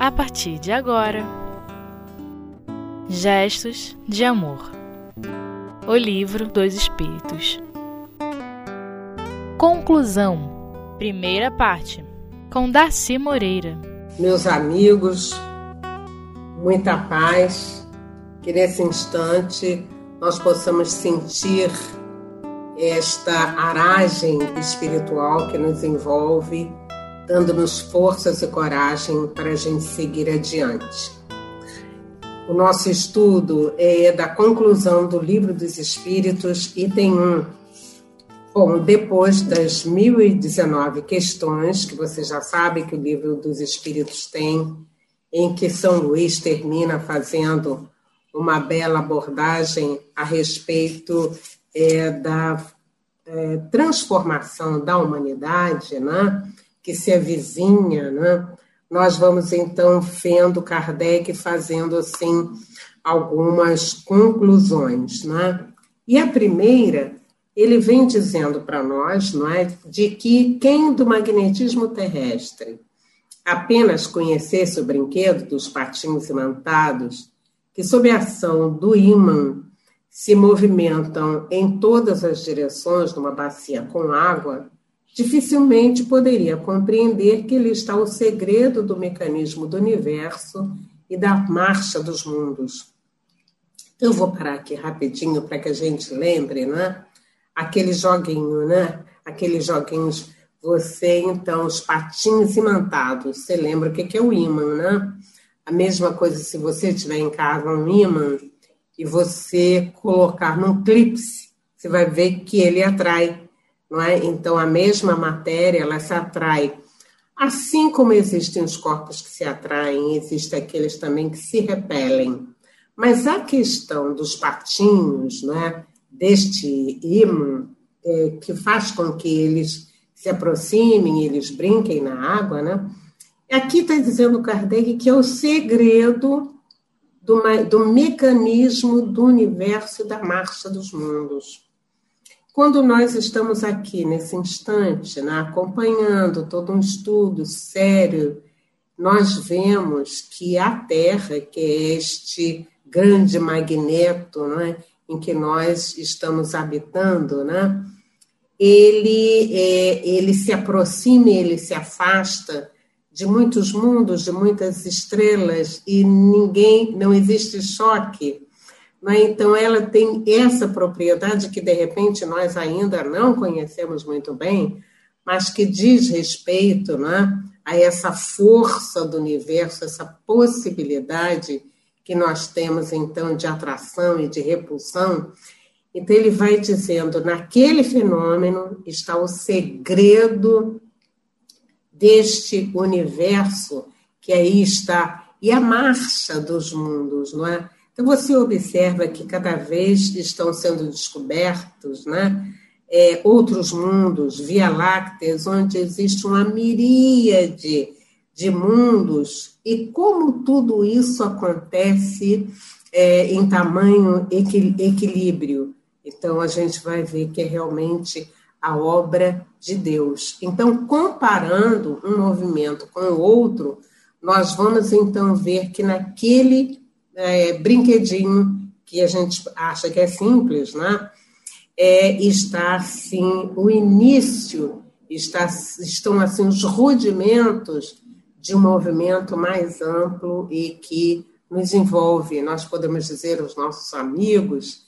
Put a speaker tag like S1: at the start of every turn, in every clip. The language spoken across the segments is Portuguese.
S1: a partir de agora. Gestos de Amor. O Livro dos Espíritos. Conclusão. Primeira parte. Com Darcy Moreira.
S2: Meus amigos, muita paz, que nesse instante nós possamos sentir esta aragem espiritual que nos envolve dando-nos forças e coragem para a gente seguir adiante. O nosso estudo é da conclusão do Livro dos Espíritos, item 1. Bom, depois das 1019 questões, que você já sabe que o Livro dos Espíritos tem, em que São Luís termina fazendo uma bela abordagem a respeito é, da é, transformação da humanidade, né? Que se avizinha, né? nós vamos então vendo Kardec fazendo assim algumas conclusões, né? E a primeira, ele vem dizendo para nós, não é, de que quem do magnetismo terrestre apenas conhecesse o brinquedo dos patinhos imantados, que sob a ação do ímã se movimentam em todas as direções numa bacia com água, dificilmente poderia compreender que ele está o segredo do mecanismo do universo e da marcha dos mundos. Eu vou parar aqui rapidinho para que a gente lembre, né? Aquele joguinho, né? Aqueles joguinhos, você, então, os patinhos imantados. Você lembra o que é o ímã, né? A mesma coisa se você tiver em casa um ímã e você colocar num clipe, você vai ver que ele atrai não é? Então, a mesma matéria, ela se atrai. Assim como existem os corpos que se atraem, existem aqueles também que se repelem. Mas a questão dos patinhos, né, deste ímã, é, que faz com que eles se aproximem, eles brinquem na água, né? Aqui está dizendo Kardec que é o segredo do, do mecanismo do universo e da marcha dos mundos. Quando nós estamos aqui nesse instante, né, acompanhando todo um estudo sério, nós vemos que a Terra, que é este grande magneto né, em que nós estamos habitando, né, ele, é, ele se aproxima, ele se afasta de muitos mundos, de muitas estrelas, e ninguém, não existe choque né? Então, ela tem essa propriedade que, de repente, nós ainda não conhecemos muito bem, mas que diz respeito né, a essa força do universo, essa possibilidade que nós temos, então, de atração e de repulsão. Então, ele vai dizendo: naquele fenômeno está o segredo deste universo que aí está, e a marcha dos mundos, não é? Então, você observa que cada vez estão sendo descobertos né, é, outros mundos, Via Lácteas, onde existe uma miríade de mundos, e como tudo isso acontece é, em tamanho equilíbrio. Então, a gente vai ver que é realmente a obra de Deus. Então, comparando um movimento com o outro, nós vamos então ver que naquele é, brinquedinho que a gente acha que é simples, né? É, está assim o início, está, estão assim os rudimentos de um movimento mais amplo e que nos envolve. Nós podemos dizer aos nossos amigos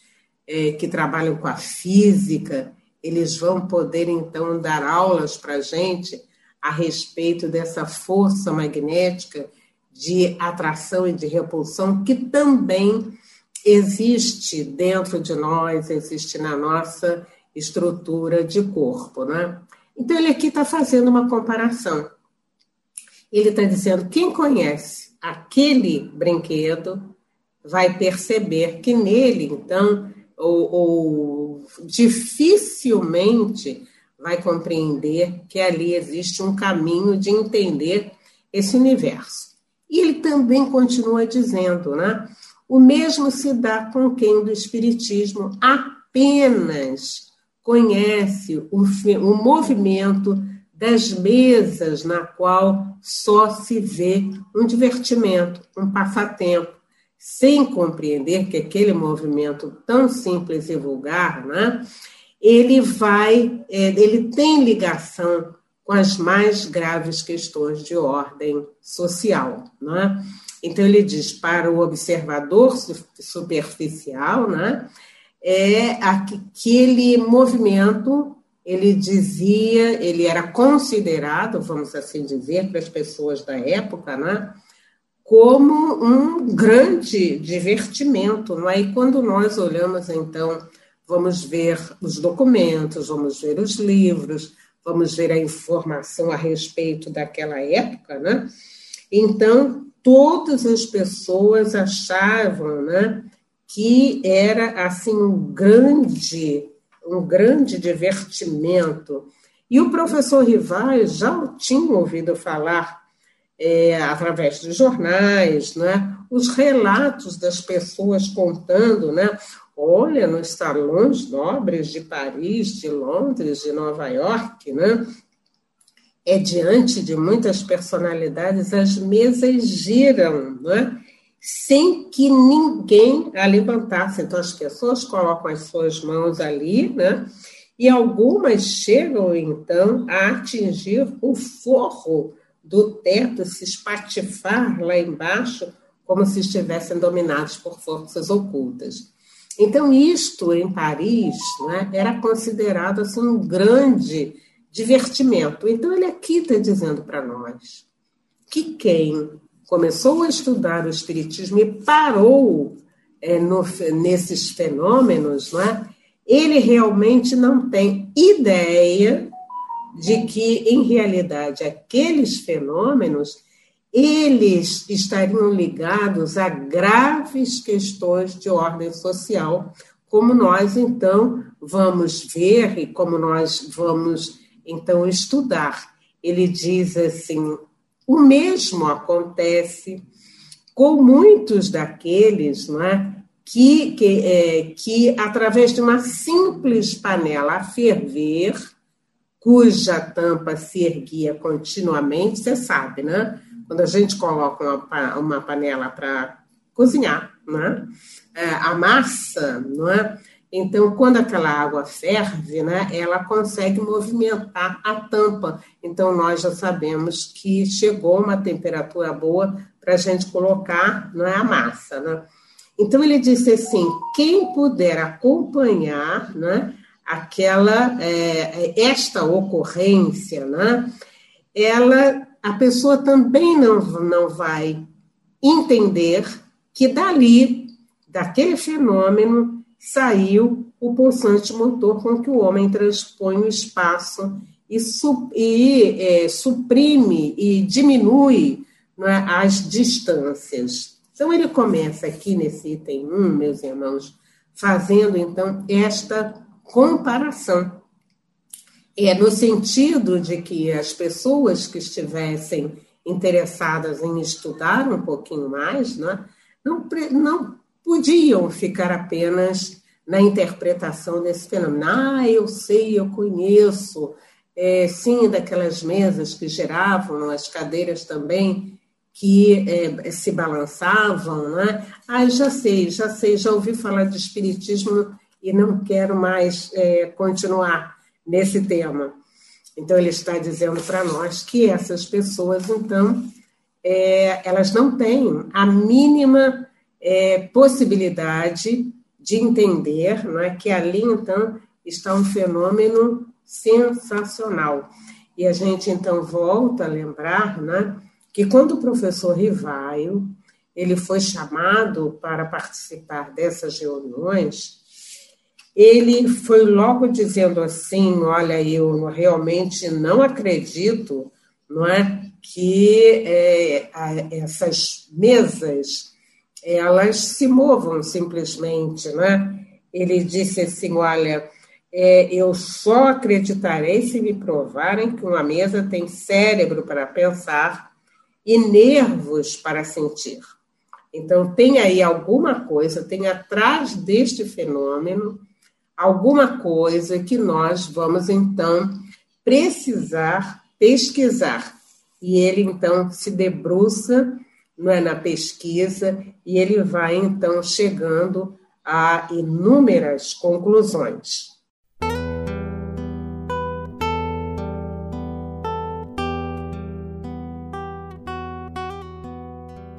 S2: é, que trabalham com a física, eles vão poder então dar aulas para a gente a respeito dessa força magnética de atração e de repulsão que também existe dentro de nós, existe na nossa estrutura de corpo, né? Então ele aqui está fazendo uma comparação. Ele está dizendo quem conhece aquele brinquedo vai perceber que nele, então, ou, ou dificilmente vai compreender que ali existe um caminho de entender esse universo. E ele também continua dizendo, né? O mesmo se dá com quem do Espiritismo apenas conhece o, o movimento das mesas na qual só se vê um divertimento, um passatempo, sem compreender que aquele movimento tão simples e vulgar, né, ele vai, é, ele tem ligação com as mais graves questões de ordem social, né? Então ele diz para o observador superficial, né, é aquele movimento ele dizia, ele era considerado, vamos assim dizer, para as pessoas da época, né, como um grande divertimento. Não é? E quando nós olhamos, então, vamos ver os documentos, vamos ver os livros, vamos ver a informação a respeito daquela época, né? Então, todas as pessoas achavam, né, que era assim um grande um grande divertimento. E o professor Rivai já tinha ouvido falar é, através dos jornais, né, os relatos das pessoas contando, né, olha, nos salões nobres de Paris, de Londres, de Nova York, né, é diante de muitas personalidades, as mesas giram, né, sem que ninguém a levantasse. Então, as pessoas colocam as suas mãos ali, né? E algumas chegam, então, a atingir o forro do teto, se espatifar lá embaixo, como se estivessem dominados por forças ocultas. Então, isto em Paris né, era considerado assim, um grande divertimento. Então, ele aqui está dizendo para nós que quem começou a estudar o Espiritismo e parou é, no, nesses fenômenos, não é? ele realmente não tem ideia de que, em realidade, aqueles fenômenos eles estariam ligados a graves questões de ordem social, como nós então vamos ver e como nós vamos então estudar. Ele diz assim: o mesmo acontece com muitos daqueles não é, que, que, é, que, através de uma simples panela a ferver, cuja tampa se erguia continuamente, você sabe, né? Quando a gente coloca uma, panela para cozinhar, né? É, a massa, não é? Então, quando aquela água ferve, né, ela consegue movimentar a tampa. Então, nós já sabemos que chegou uma temperatura boa para a gente colocar é a massa. Né? Então, ele disse assim: quem puder acompanhar né, aquela, é, esta ocorrência, né, ela, a pessoa também não, não vai entender que dali, daquele fenômeno, saiu o pulsante motor com que o homem transpõe o espaço e, su e é, suprime e diminui é, as distâncias. Então, ele começa aqui nesse item 1, meus irmãos, fazendo então esta comparação. É no sentido de que as pessoas que estivessem interessadas em estudar um pouquinho mais, né, não, não podiam ficar apenas na interpretação desse fenômeno. Ah, eu sei, eu conheço, é, sim, daquelas mesas que giravam, as cadeiras também que é, se balançavam, né? Ah, já sei, já sei, já ouvi falar de espiritismo e não quero mais é, continuar nesse tema. Então ele está dizendo para nós que essas pessoas, então, é, elas não têm a mínima é, possibilidade de entender não é, que ali, então, está um fenômeno sensacional. E a gente, então, volta a lembrar né, que quando o professor Rivaio ele foi chamado para participar dessas reuniões, ele foi logo dizendo assim, olha, eu realmente não acredito, não é, que é, essas mesas elas se movam simplesmente, né? Ele disse assim, olha, é, eu só acreditarei se me provarem que uma mesa tem cérebro para pensar e nervos para sentir. Então, tem aí alguma coisa, tem atrás deste fenômeno alguma coisa que nós vamos, então, precisar pesquisar. E ele então se debruça não é, na pesquisa e ele vai então chegando a inúmeras conclusões.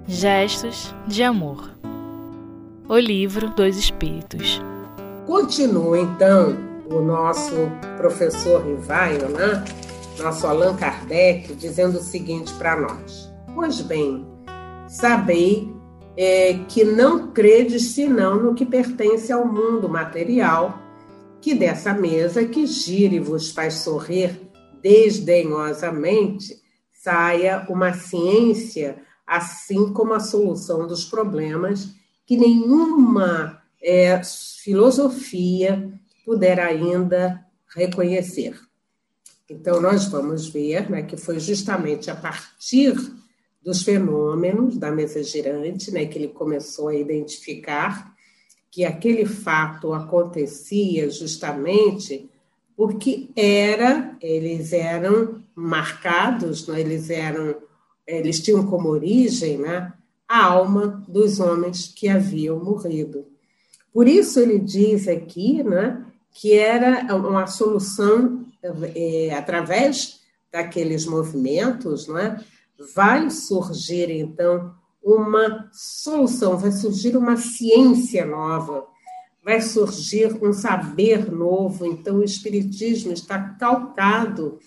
S1: Gestos de Amor O Livro dos Espíritos
S2: Continua então o nosso professor Rivaio, né? nosso Allan Kardec, dizendo o seguinte para nós: Pois bem, sabei é, que não credes senão no que pertence ao mundo material, que dessa mesa que gire vos faz sorrir desdenhosamente saia uma ciência, assim como a solução dos problemas que nenhuma é, filosofia puder ainda reconhecer. Então, nós vamos ver né, que foi justamente a partir dos fenômenos da mesa girante, né, que ele começou a identificar que aquele fato acontecia justamente porque era, eles eram marcados, né, eles eram, eles tinham como origem, né, a alma dos homens que haviam morrido. Por isso ele diz aqui, né, que era uma solução é, através daqueles movimentos, não é? vai surgir, então, uma solução, vai surgir uma ciência nova, vai surgir um saber novo. Então, o Espiritismo está calcado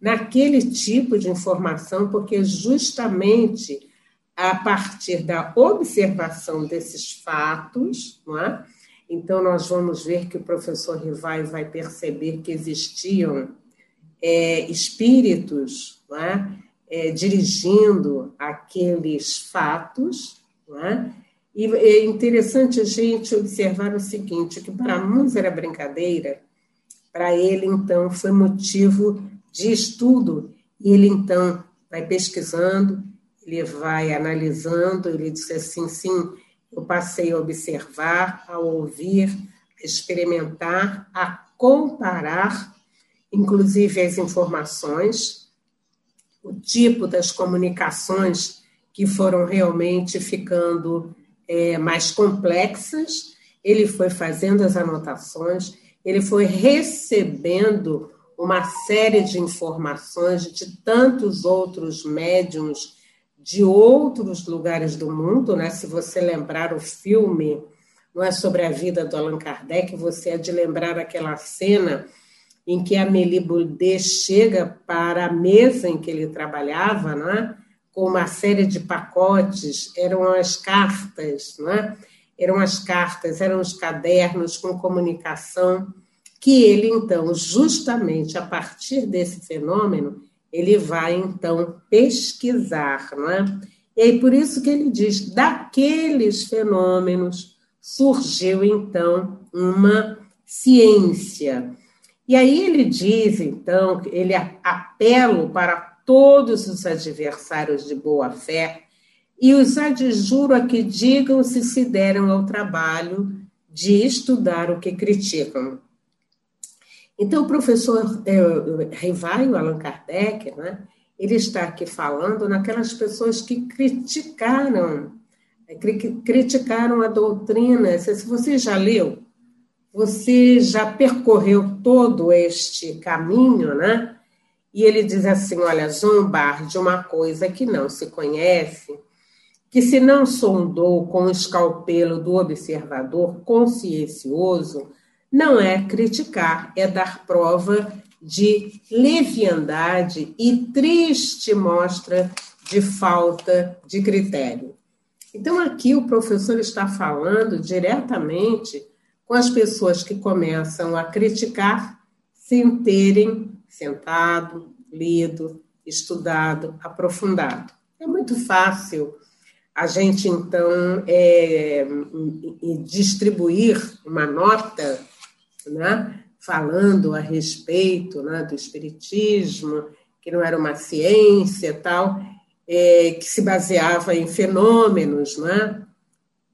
S2: naquele tipo de informação, porque justamente a partir da observação desses fatos, não é? então nós vamos ver que o professor Rivai vai perceber que existiam é, espíritos, é? é, dirigindo aqueles fatos, é? e é interessante a gente observar o seguinte, que para muitos era brincadeira, para ele, então, foi motivo de estudo, e ele, então, vai pesquisando, ele vai analisando, ele disse assim, sim, eu passei a observar, a ouvir, a experimentar, a comparar, inclusive as informações, o tipo das comunicações que foram realmente ficando é, mais complexas, ele foi fazendo as anotações, ele foi recebendo uma série de informações de tantos outros médiums de outros lugares do mundo, né? Se você lembrar o filme, não é sobre a vida do Allan Kardec, você é de lembrar aquela cena em que Amélie Boudet chega para a mesa em que ele trabalhava, né, com uma série de pacotes, eram as cartas, né, eram as cartas, eram os cadernos com comunicação, que ele, então, justamente a partir desse fenômeno, ele vai, então, pesquisar. Né? E aí, por isso que ele diz, daqueles fenômenos surgiu, então, uma ciência, e aí ele diz, então, ele apela para todos os adversários de boa fé e os adjuro a que digam se se deram ao trabalho de estudar o que criticam. Então, o professor é, Rivaio Allan Kardec, né, ele está aqui falando naquelas pessoas que criticaram, é, criticaram a doutrina. Se você já leu você já percorreu todo este caminho, né? E ele diz assim: olha, zombar de uma coisa que não se conhece, que se não sondou com o escalpelo do observador consciencioso, não é criticar, é dar prova de leviandade e triste mostra de falta de critério. Então, aqui o professor está falando diretamente com as pessoas que começam a criticar sem terem sentado, lido, estudado, aprofundado. É muito fácil a gente, então, é, distribuir uma nota né, falando a respeito né, do Espiritismo, que não era uma ciência tal, é, que se baseava em fenômenos, né?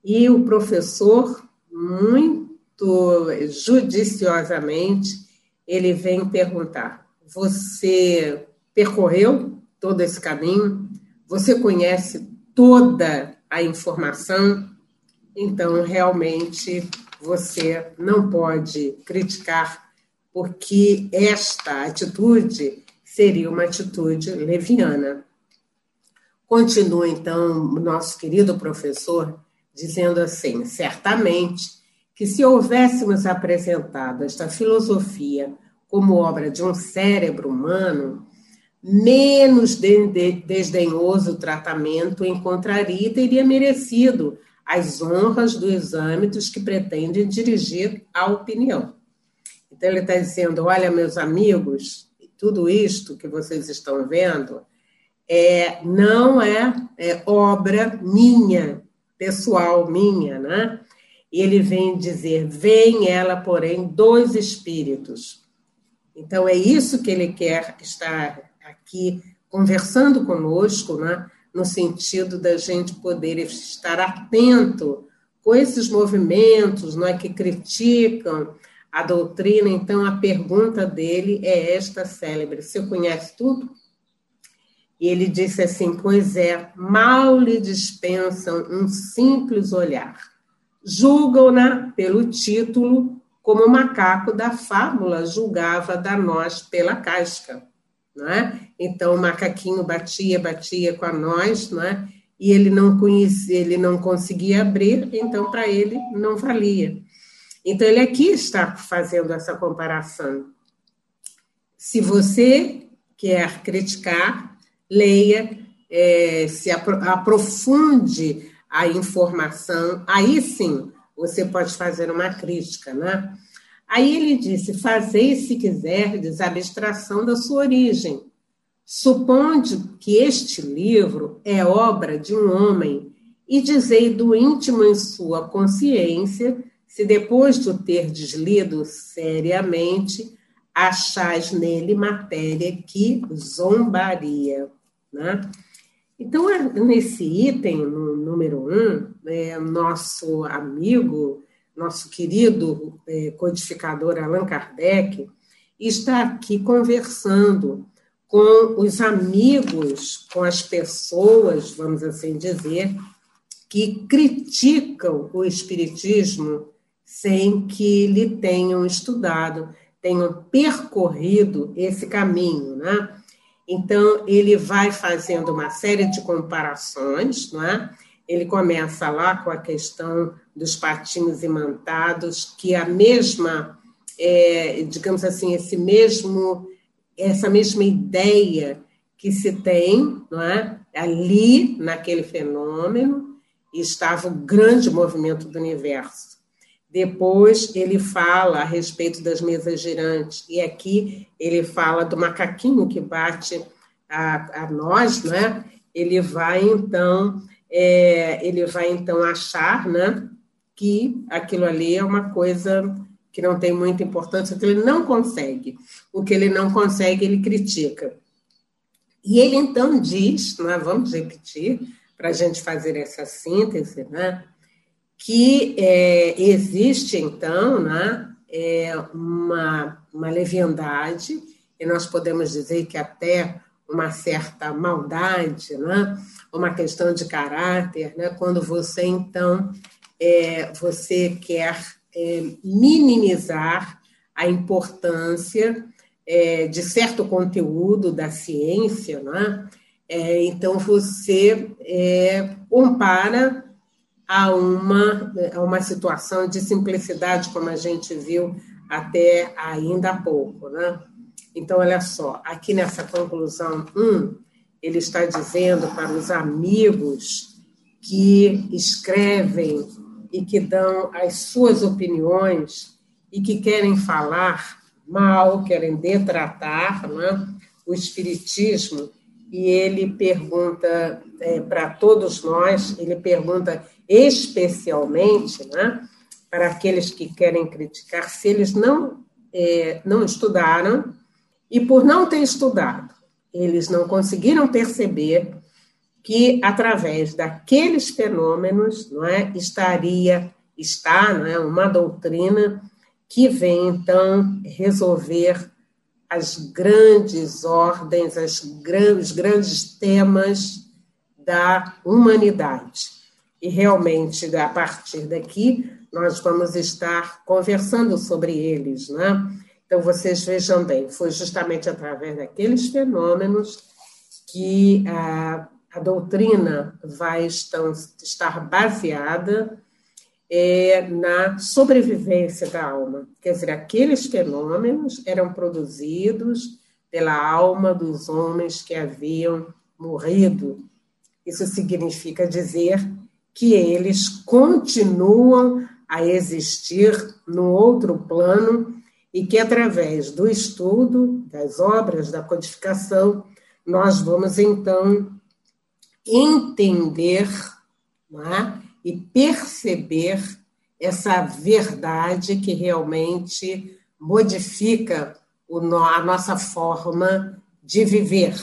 S2: e o professor, muito judiciosamente, ele vem perguntar: você percorreu todo esse caminho, você conhece toda a informação, então realmente você não pode criticar, porque esta atitude seria uma atitude leviana. Continua então nosso querido professor dizendo assim: certamente que se houvéssemos apresentado esta filosofia como obra de um cérebro humano, menos desdenhoso tratamento encontraria e teria merecido as honras dos que pretendem dirigir a opinião. Então, ele está dizendo: olha, meus amigos, tudo isto que vocês estão vendo é, não é, é obra minha, pessoal minha, né? E ele vem dizer: vem ela, porém, dois espíritos. Então, é isso que ele quer estar aqui conversando conosco, né? No sentido da gente poder estar atento com esses movimentos não é, que criticam a doutrina. Então, a pergunta dele é esta célebre: Você conhece tudo? E ele disse assim: Pois é, mal lhe dispensam um simples olhar. Julgam-na pelo título, como o macaco da fábula julgava da noz pela casca. Não é? Então o macaquinho batia, batia com a noz, não é? e ele não conhecia, ele não conseguia abrir, então para ele não valia. Então ele aqui está fazendo essa comparação. Se você quer criticar, leia, é, se aprofunde a informação, aí sim você pode fazer uma crítica, né? Aí ele disse: Fazei, se quiserdes, abstração da sua origem. Suponde que este livro é obra de um homem, e dizei do íntimo em sua consciência, se depois de o ter deslido seriamente, achais nele matéria que zombaria. Né? Então, é, nesse item, no número um, é, nosso amigo, nosso querido é, codificador Allan Kardec, está aqui conversando com os amigos, com as pessoas, vamos assim dizer, que criticam o Espiritismo sem que lhe tenham estudado, tenham percorrido esse caminho, né? Então, ele vai fazendo uma série de comparações, não é? Ele começa lá com a questão dos patinhos imantados, que a mesma, é, digamos assim, esse mesmo, essa mesma ideia que se tem, não é? Ali, naquele fenômeno, estava o grande movimento do universo. Depois ele fala a respeito das mesas girantes, e aqui ele fala do macaquinho que bate a, a nós, né? Ele vai então, é, ele vai então achar, né, que aquilo ali é uma coisa que não tem muita importância, que ele não consegue. O que ele não consegue, ele critica. E ele então diz, né, vamos repetir, para a gente fazer essa síntese, né? que é, existe, então, né, é uma, uma leviandade, e nós podemos dizer que até uma certa maldade, né, uma questão de caráter, né, quando você, então, é, você quer é, minimizar a importância é, de certo conteúdo da ciência, né, é, então você é, compara a uma, a uma situação de simplicidade, como a gente viu até ainda há pouco. Né? Então, olha só, aqui nessa conclusão 1, um, ele está dizendo para os amigos que escrevem e que dão as suas opiniões e que querem falar mal, querem detratar né, o Espiritismo, e ele pergunta é, para todos nós, ele pergunta especialmente né, para aqueles que querem criticar, se eles não, é, não estudaram e, por não ter estudado, eles não conseguiram perceber que, através daqueles fenômenos, não é, estaria, está não é, uma doutrina que vem, então, resolver as grandes ordens, as os grandes temas da humanidade. E realmente, a partir daqui, nós vamos estar conversando sobre eles, né? Então, vocês vejam bem, foi justamente através daqueles fenômenos que a, a doutrina vai estar baseada é, na sobrevivência da alma. Quer dizer, aqueles fenômenos eram produzidos pela alma dos homens que haviam morrido. Isso significa dizer que eles continuam a existir no outro plano e que, através do estudo, das obras, da codificação, nós vamos então entender é? e perceber essa verdade que realmente modifica a nossa forma de viver.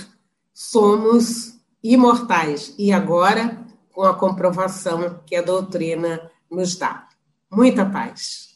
S2: Somos imortais e agora com a comprovação que a doutrina nos dá. Muita paz.